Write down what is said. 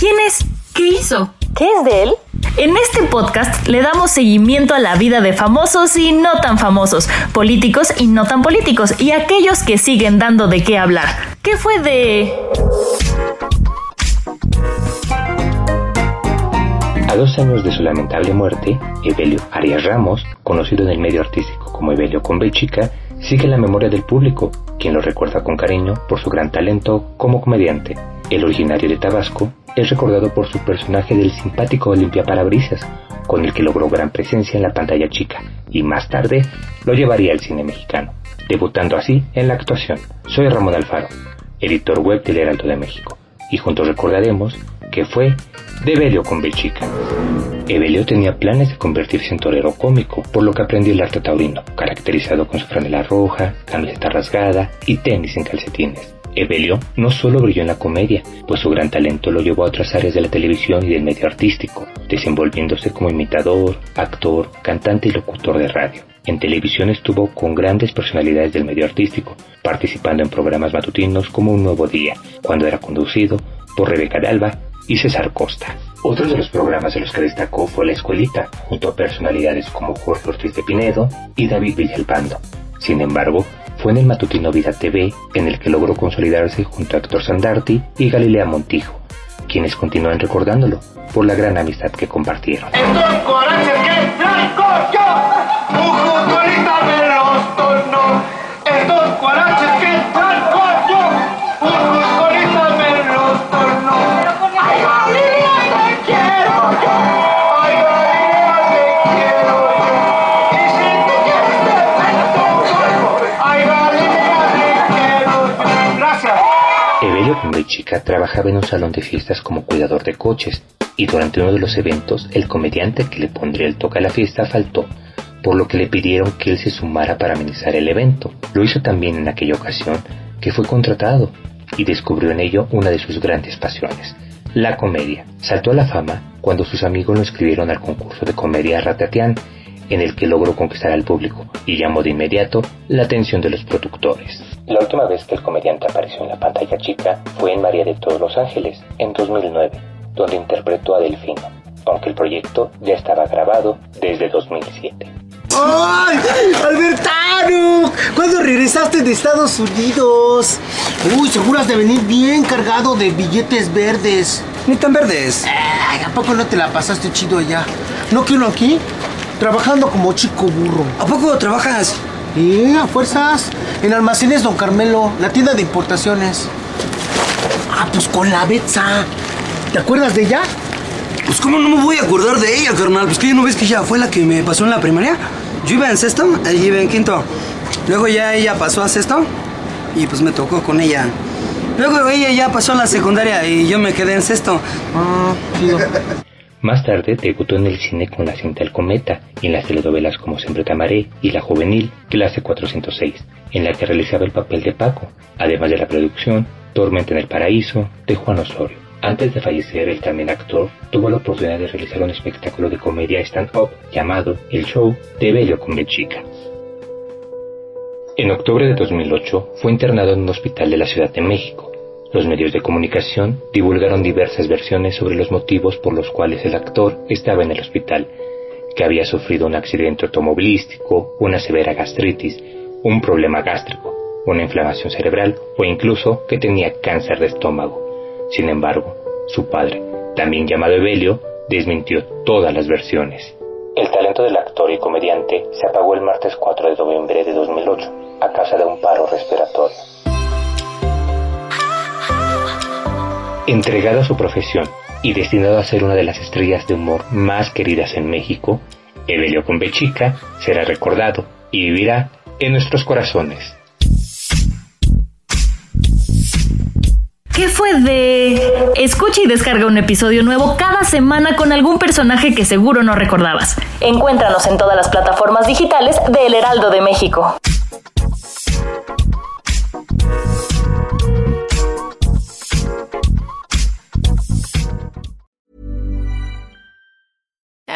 ¿Quién es? ¿Qué hizo? ¿Qué es de él? En este podcast le damos seguimiento a la vida de famosos y no tan famosos, políticos y no tan políticos, y aquellos que siguen dando de qué hablar. ¿Qué fue de...? A dos años de su lamentable muerte, Evelio Arias Ramos, conocido en el medio artístico como Evelio Convechica, sigue en la memoria del público, quien lo recuerda con cariño por su gran talento como comediante. El originario de Tabasco es recordado por su personaje del simpático Olimpia Parabrisas, con el que logró gran presencia en la pantalla chica, y más tarde lo llevaría al cine mexicano, debutando así en la actuación. Soy Ramón Alfaro, editor web del Heraldo de México, y juntos recordaremos que fue de con Belchica. Evelio tenía planes de convertirse en torero cómico, por lo que aprendió el arte taurino, caracterizado con su franela roja, camiseta rasgada y tenis en calcetines. Evelio no solo brilló en la comedia, pues su gran talento lo llevó a otras áreas de la televisión y del medio artístico, desenvolviéndose como imitador, actor, cantante y locutor de radio. En televisión estuvo con grandes personalidades del medio artístico, participando en programas matutinos como Un Nuevo Día, cuando era conducido por Rebeca de Alba y César Costa. Otro de los programas de los que destacó fue La Escuelita, junto a personalidades como Jorge Ortiz de Pinedo y David Villalpando. Sin embargo, fue en el matutino Vida TV en el que logró consolidarse junto a Héctor Sandarti y Galilea Montijo, quienes continúan recordándolo por la gran amistad que compartieron. Evelio chica trabajaba en un salón de fiestas como cuidador de coches y durante uno de los eventos el comediante que le pondría el toque a la fiesta faltó, por lo que le pidieron que él se sumara para amenizar el evento. Lo hizo también en aquella ocasión que fue contratado y descubrió en ello una de sus grandes pasiones, la comedia. Saltó a la fama cuando sus amigos lo inscribieron al concurso de comedia Ratatian en el que logró conquistar al público y llamó de inmediato la atención de los productores. La última vez que el comediante apareció en la pantalla chica fue en María de todos los Ángeles, en 2009, donde interpretó a Delfino, aunque el proyecto ya estaba grabado desde 2007. ¡Ay! ¡Albertano! ¿Cuándo regresaste de Estados Unidos? Uy, seguro de venir bien cargado de billetes verdes. Ni tan verdes. Ay, ¿a poco no te la pasaste chido allá? ¿No quiero aquí? Trabajando como chico burro. ¿A poco trabajas? Y a fuerzas. En Almacenes Don Carmelo, la tienda de importaciones. Ah, pues con la Betsa. ¿Te acuerdas de ella? Pues cómo no me voy a acordar de ella, carnal. Pues que ya no ves que ella fue la que me pasó en la primaria. Yo iba en sexto, ella iba en quinto. Luego ya ella pasó a sexto y pues me tocó con ella. Luego ella ya pasó a la secundaria y yo me quedé en sexto. Ah, Más tarde debutó en el cine con la cinta El Cometa y en las telenovelas como Siempre te y La Juvenil, clase 406, en la que realizaba el papel de Paco, además de la producción Tormenta en el Paraíso de Juan Osorio. Antes de fallecer, el también actor tuvo la oportunidad de realizar un espectáculo de comedia stand-up llamado El Show de Bello con Chica. En octubre de 2008 fue internado en un hospital de la Ciudad de México los medios de comunicación divulgaron diversas versiones sobre los motivos por los cuales el actor estaba en el hospital, que había sufrido un accidente automovilístico, una severa gastritis, un problema gástrico, una inflamación cerebral o incluso que tenía cáncer de estómago. Sin embargo, su padre, también llamado Evelio, desmintió todas las versiones. El talento del actor y comediante se apagó el martes 4 de noviembre de 2008 a causa de un paro respiratorio. Entregado a su profesión y destinado a ser una de las estrellas de humor más queridas en México, Evelio Convechica será recordado y vivirá en nuestros corazones. ¿Qué fue de...? Escucha y descarga un episodio nuevo cada semana con algún personaje que seguro no recordabas. Encuéntranos en todas las plataformas digitales de El Heraldo de México.